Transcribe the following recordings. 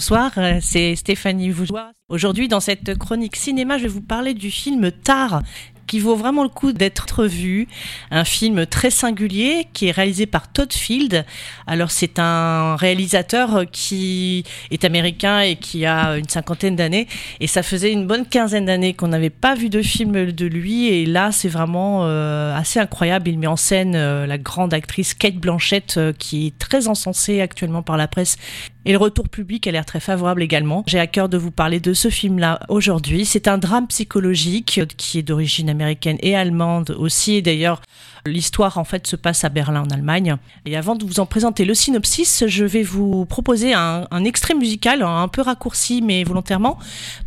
bonsoir, euh, c'est Stéphanie Vougeois. Aujourd'hui, dans cette chronique cinéma, je vais vous parler du film Tar, qui vaut vraiment le coup d'être vu. Un film très singulier qui est réalisé par Todd Field. Alors c'est un réalisateur qui est américain et qui a une cinquantaine d'années. Et ça faisait une bonne quinzaine d'années qu'on n'avait pas vu de film de lui. Et là c'est vraiment euh, assez incroyable. Il met en scène euh, la grande actrice Kate Blanchett qui est très encensée actuellement par la presse et le retour public a l'air très favorable également. J'ai à cœur de vous parler de ce film-là aujourd'hui. C'est un drame psychologique qui est d'origine américaine et allemande aussi. D'ailleurs, l'histoire en fait se passe à Berlin en Allemagne. Et avant de vous en présenter le synopsis, je vais vous proposer un, extrait musical un peu raccourci mais volontairement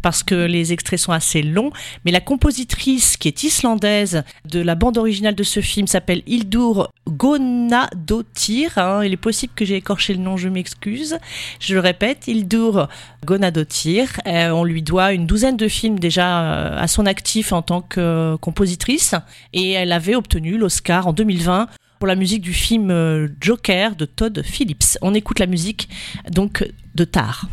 parce que les extraits sont assez longs. Mais la compositrice qui est islandaise de la bande originale de ce film s'appelle Hildur Gonadottir. Hein. Il est possible que j'ai écorché le nom, je m'excuse. Je le répète, Hildur Gonadotir. Euh, on lui doit une douzaine de films déjà euh, à son actif en tant que compositrice et elle avait obtenu l'Oscar en 2020 pour la musique du film euh, Joker de Todd Phillips. On écoute la musique donc de Tar.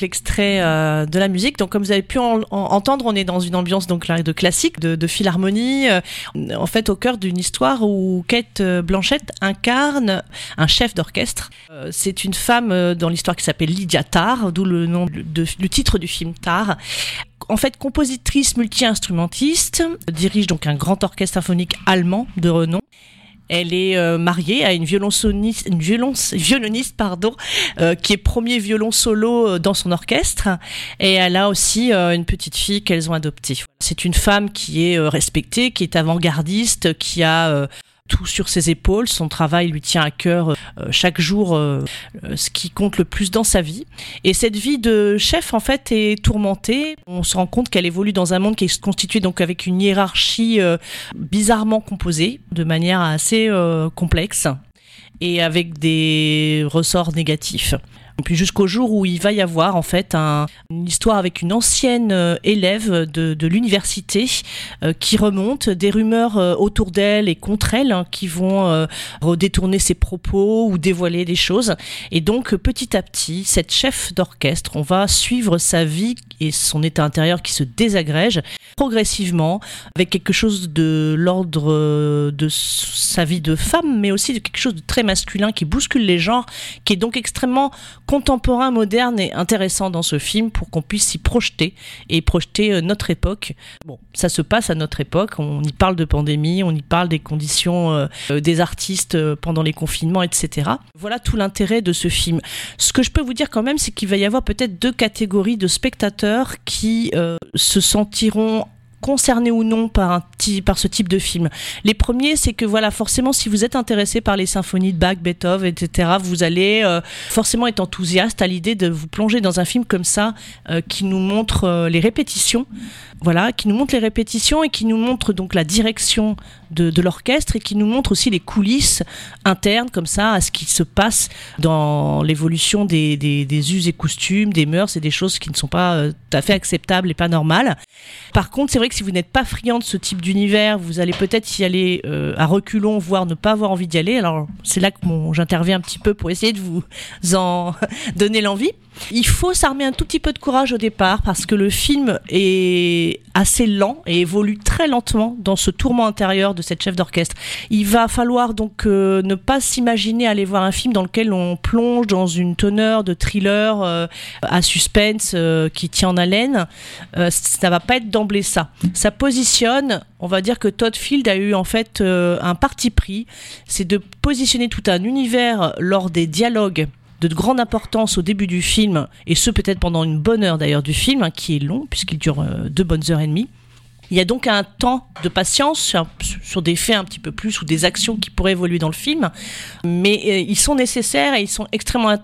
L'extrait euh, de la musique. Donc, comme vous avez pu entendre, on est dans une ambiance donc de classique, de, de philharmonie. Euh, en fait, au cœur d'une histoire où Kate euh, Blanchett incarne un chef d'orchestre. c'est une femme dans l'histoire qui s'appelle Lydia Tarr, d'où le nom de, le titre du film Tarr en fait compositrice multi-instrumentiste, dirige donc un grand orchestre symphonique allemand de renom. Elle est euh, mariée à une violoncelliste, une violoniste pardon, euh, qui est premier violon solo euh, dans son orchestre. Et elle a aussi une petite fille qu'elles ont adoptée. C'est une femme qui est respectée, qui est avant-gardiste, qui a tout sur ses épaules. Son travail lui tient à cœur euh, chaque jour, euh, euh, ce qui compte le plus dans sa vie. Et cette vie de chef, en fait, est tourmentée. On se rend compte qu'elle évolue dans un monde qui est constitué donc avec une hiérarchie bizarrement composée, de manière assez complexe et avec des ressorts négatifs. Puis jusqu'au jour où il va y avoir en fait un, une histoire avec une ancienne euh, élève de, l'université euh, qui remonte des rumeurs euh, autour d'elle et contre elle hein, qui vont redétourner ses propos ou dévoiler des choses. Et donc petit à petit, cette chef d'orchestre, on va suivre sa vie et son état intérieur qui se désagrège progressivement avec quelque chose de l'ordre de sa vie de femme, mais aussi de quelque chose de très masculin qui bouscule les genres, qui est donc extrêmement contemporain, moderne et intéressant dans ce film pour qu'on puisse s'y projeter et projeter euh, notre époque. Bon, ça se passe à notre époque, on y parle de pandémie, on y parle des conditions euh, euh, des artistes pendant les confinements, etc. Voilà tout l'intérêt de ce film. Ce que je peux vous dire quand même, c'est qu'il va y avoir peut-être deux catégories de spectateurs qui se sentiront concerné ou non par, un par ce type de film. Les premiers, c'est que voilà, forcément, si vous êtes intéressé par les symphonies de Bach, Beethoven, etc., vous allez euh, forcément être enthousiaste à l'idée de vous plonger dans un film comme ça euh, qui nous montre euh, les répétitions voilà, qui nous montre les répétitions et qui nous montre donc la direction de, de l'orchestre et qui nous montre aussi les coulisses internes comme ça à ce qui se passe dans l'évolution des, des, des, us et costumes, des mœurs et des choses qui ne sont pas euh, tout à fait acceptables et pas normales. Par contre, c'est vrai que si vous n'êtes pas friand de ce type d'univers, vous allez peut-être y aller euh, à reculons, voire ne pas avoir envie d'y aller. Alors c'est là que j'interviens un petit peu pour essayer de vous en donner l'envie. Il faut s'armer un tout petit peu de courage au départ parce que le film est assez lent et évolue très lentement dans ce tourment intérieur de cette chef d'orchestre. Il va falloir donc euh, ne pas s'imaginer aller voir un film dans lequel on plonge dans une teneur de thriller euh, à suspense euh, qui tient en haleine. ça va pas être d'emblée ça. Ça positionne, on va dire que Todd Field a eu en fait un parti pris, c'est de positionner tout un univers lors des dialogues de grande importance au début du film, et ce peut-être pendant une bonne heure d'ailleurs du film, hein, qui est long, puisqu'il dure euh, deux bonnes heures et demie. Il y a donc un temps de patience sur, des faits un petit peu plus ou des actions qui pourraient évoluer dans le film, mais euh, ils sont nécessaires et ils sont extrêmement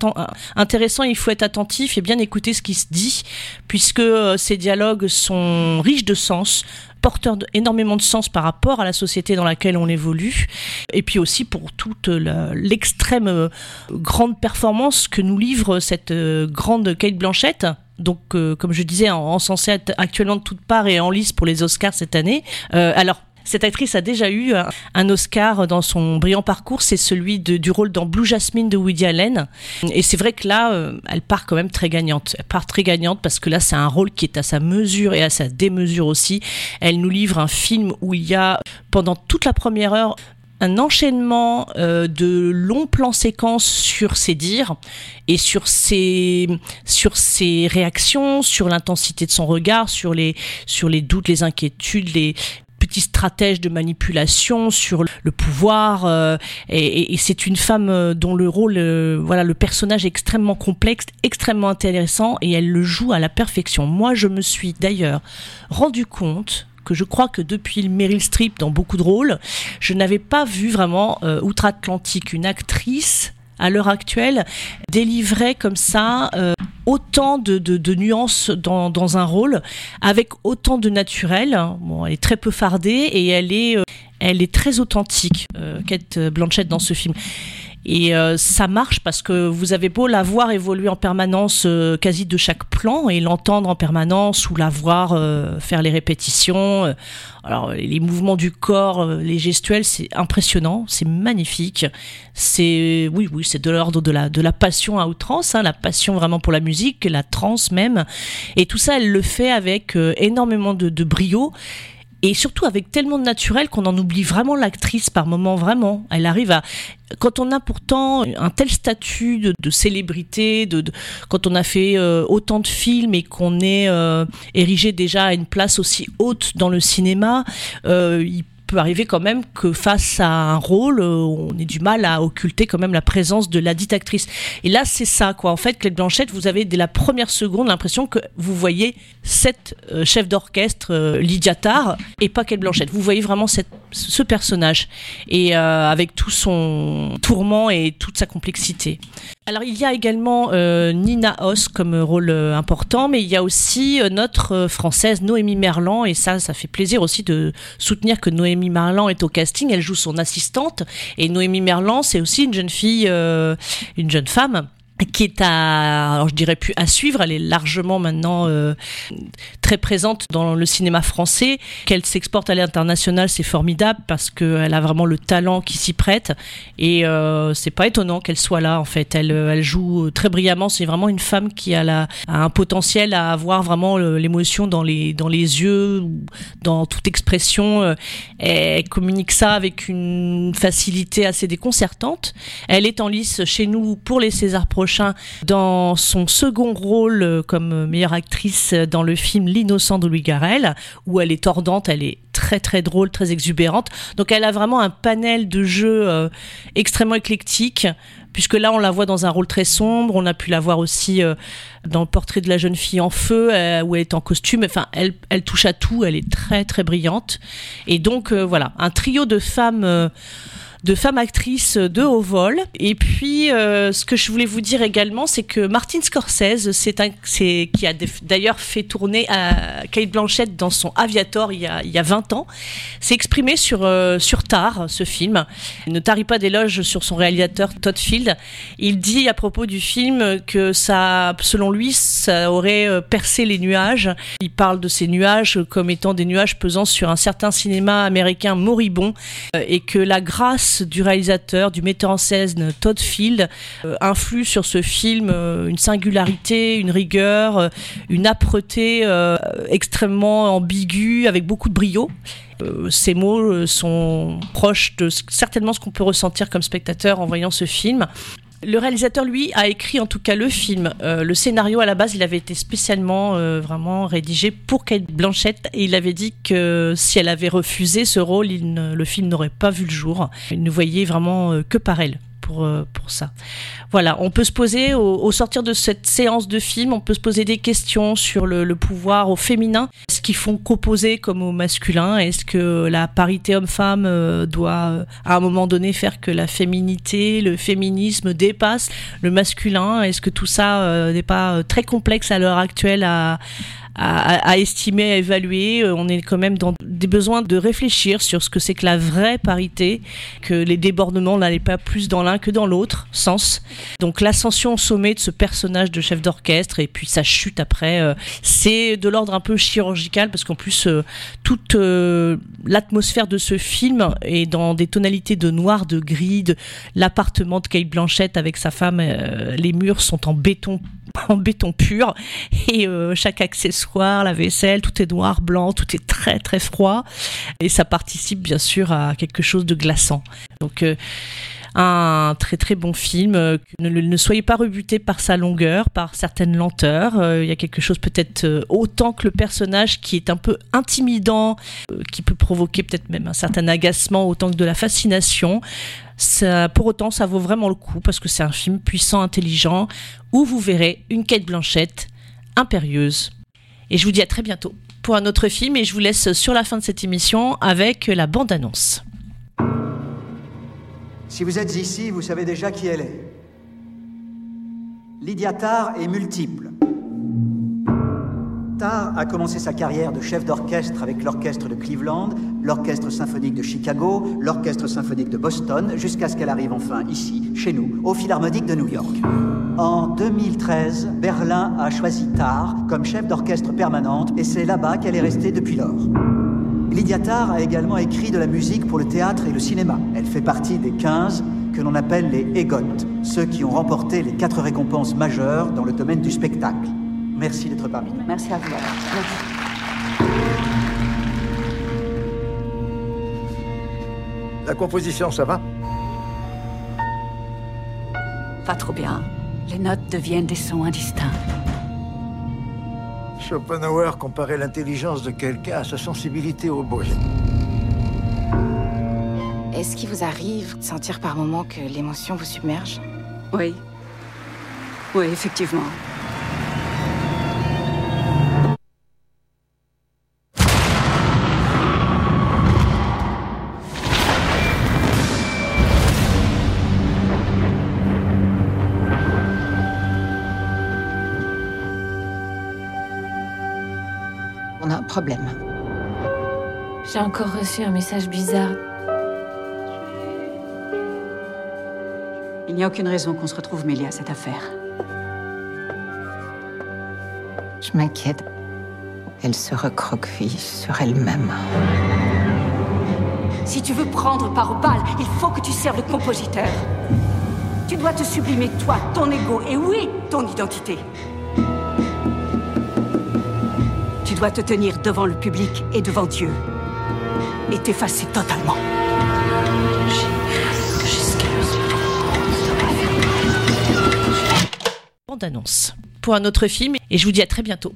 intéressants. Il faut être attentif et bien écouter ce qui se dit, puisque euh, ces dialogues sont riches de sens, porteur énormément de sens par rapport à la société dans laquelle on évolue, et puis aussi pour toute l'extrême euh, grande performance que nous livre cette euh, grande Kate Blanchett, donc euh, comme je disais encensée actuellement de toutes parts et en lice pour les Oscars cette année. alors cette actrice a déjà eu un Oscar dans son brillant parcours, c'est celui du rôle dans Blue Jasmine de Woody Allen. Et c'est vrai que là, euh, elle part quand même très gagnante. Elle part très gagnante parce que là, c'est un rôle qui est à sa mesure et à sa démesure aussi. Elle nous livre un film où il y a, pendant toute la première heure, un enchaînement euh, de longs plans séquences sur ses dires et sur ses sur ses réactions, sur l'intensité de son regard, sur les sur les doutes, les inquiétudes, les petit stratège de manipulation sur le pouvoir euh, et, c'est une femme euh, dont le rôle euh, voilà le personnage est extrêmement complexe extrêmement intéressant et elle le joue à la perfection. Moi je me suis d'ailleurs rendu compte que je crois que depuis le Meryl Streep dans beaucoup de rôles, je n'avais pas vu vraiment outre-Atlantique une actrice à l'heure actuelle délivrer comme ça autant de, de, nuances dans, dans, un rôle, avec autant de naturel. Bon, elle est très peu fardée et elle est, euh, elle est très authentique, euh, Kate Blanchett, dans ce film. Et euh, ça marche parce que vous avez beau la voir évoluer en permanence euh, quasi de chaque plan et l'entendre en permanence ou la voir euh, faire les répétitions. alors les mouvements du corps, les gestuels, c'est impressionnant, c'est magnifique. C'est oui oui, c'est de l'ordre de la de la passion à outrance, hein, la passion vraiment pour la musique, la trance même. Et tout ça, elle le fait avec énormément de, de brio et surtout avec tellement de naturel qu'on en oublie vraiment l'actrice par moment, vraiment. Elle arrive à quand on a pourtant un tel statut de, célébrité, de, quand on a fait euh, autant de films et qu'on est euh, érigé déjà à une place aussi haute dans le cinéma, euh, peut arriver quand même que face à un rôle, euh, on ait du mal à occulter quand même la présence de la dite actrice. Et là, c'est ça, quoi. En fait, Claire Blanchette, vous avez dès la première seconde l'impression que vous voyez cette euh, chef d'orchestre, euh, Lydia Tarr, et pas Kate Blanchette. Vous voyez vraiment cette, ce personnage, et avec tout son tourment et toute sa complexité. Alors, il y a également Nina Hoss comme rôle important, mais il y a aussi notre française Noémie Merlan, et ça, ça fait plaisir aussi de soutenir que Noémie Noémie Merlan est au casting, elle joue son assistante. Et Noémie Merlan, c'est aussi une jeune fille, euh, une jeune femme qui est à, alors je dirais plus à suivre, elle est largement maintenant euh, très présente dans le cinéma français. Qu'elle s'exporte à l'international, c'est formidable parce qu'elle a vraiment le talent qui s'y prête et euh, c'est pas étonnant qu'elle soit là en fait. Elle, elle joue très brillamment. C'est vraiment une femme qui a, la, a un potentiel à avoir vraiment l'émotion dans les dans les yeux, dans toute expression. Elle communique ça avec une facilité assez déconcertante. Elle est en lice chez nous pour les César Pro dans son second rôle comme meilleure actrice dans le film L'innocent de Louis Garrel, où elle est tordante, elle est très très drôle, très exubérante. Donc elle a vraiment un panel de jeux euh, extrêmement éclectique, puisque là on la voit dans un rôle très sombre, on a pu la voir aussi euh, dans le portrait de la jeune fille en feu, euh, où elle est en costume, enfin elle, elle touche à tout, elle est très très brillante. Et donc voilà, un trio de femmes de femmes actrices de haut vol. Et puis, euh, ce que je voulais vous dire également, c'est que Martin Scorsese, c'est un, c'est, qui a d'ailleurs fait tourner à Kate Blanchett dans son Aviator il y a, il y a 20 ans, s'est exprimé sur, euh, sur Tar, ce film. Il ne tarit pas d'éloges sur son réalisateur Todd Field. Il dit à propos du film que ça, selon lui, ça aurait euh, percé les nuages. Il parle de ces nuages comme étant des nuages pesant sur un certain cinéma américain moribond et que la grâce du réalisateur, du metteur en scène Todd Field euh, influe sur ce film euh, une singularité, une rigueur, euh, une âpreté extrêmement ambiguë avec beaucoup de brio. ces mots sont proches de certainement ce qu'on peut ressentir comme spectateur en voyant ce film. Le réalisateur, lui, a écrit en tout cas le film. Euh, le scénario, à la base, il avait été spécialement euh, vraiment rédigé pour Kate Blanchett et il avait dit que si elle avait refusé ce rôle, le film n'aurait pas vu le jour. Il ne voyait vraiment euh, que par elle pour, pour ça. Voilà, on peut se poser, au, sortir de cette séance de film, on peut se poser des questions sur le, pouvoir au féminin. Qu'ils font qu'opposer comme au masculin. Est-ce que la parité homme-femme euh, doit, euh, à un moment donné, faire que la féminité, le féminisme dépasse le masculin? Est-ce que tout ça n'est pas très complexe à l'heure actuelle à à, estimer, à évaluer. Euh, on est quand même dans des besoins de réfléchir sur ce que c'est que la vraie parité, que les débordements n'allaient pas plus dans l'un que dans l'autre sens. Donc l'ascension au sommet de ce personnage de chef d'orchestre et puis sa chute après, euh, c'est de l'ordre un peu chirurgical parce qu'en plus euh, toute l'atmosphère de ce film est dans des tonalités de noir, de gris, de l'appartement de Kate Blanchett avec sa femme, les murs sont en béton en béton pur et euh, chaque accessoire, la vaisselle, tout est noir, blanc, tout est très très froid et ça participe bien sûr à quelque chose de glaçant. Donc euh, un très très bon film. Euh, ne, ne, soyez pas rebuté par sa longueur, par certaines lenteurs. Il y a quelque chose peut-être autant que le personnage qui est un peu intimidant, qui peut provoquer peut-être même un certain agacement autant que de la fascination. Pour autant, ça vaut vraiment le coup parce que c'est un film puissant, intelligent, où vous verrez une quête Blanchette impérieuse. Et je vous dis à très bientôt pour un autre film et je vous laisse sur la fin de cette émission avec la bande-annonce. Si vous êtes ici, vous savez déjà qui elle est. Lydia Tarr est multiple. Tarr a commencé sa carrière de chef d'orchestre avec l'orchestre de Cleveland, l'orchestre symphonique de Chicago, l'orchestre symphonique de Boston, jusqu'à ce qu'elle arrive enfin ici, chez nous, au Philharmonique de New York. En 2013, Berlin a choisi Tarr comme chef d'orchestre permanente et c'est là-bas qu'elle est restée depuis lors. Lydia Tarr a également écrit de la musique pour le théâtre et le cinéma. Elle fait partie des 15 que l'on appelle les EGOT, ceux qui ont remporté les quatre récompenses majeures dans le domaine du spectacle. Merci d'être parmi nous. Merci à vous. Merci. La composition, ça va? Pas trop bien. Les notes deviennent des sons indistincts. Schopenhauer comparait l'intelligence de quelqu'un à sa sensibilité au bruit. Est-ce qu'il vous arrive de sentir par moments que l'émotion vous submerge? Oui. Oui, effectivement. Problème. J'ai encore reçu un message bizarre. Il n'y a aucune raison qu'on se retrouve mêlé à cette affaire. Je m'inquiète. Elle se recroqueville sur elle-même. Si tu veux prendre part au bal, il faut que tu serves le compositeur. Tu dois te sublimer toi, ton ego et oui, ton identité. Dois te tenir devant le public et devant Dieu. Et t'effacer totalement. bande-annonce. Pour un autre film, et je vous dis à très bientôt.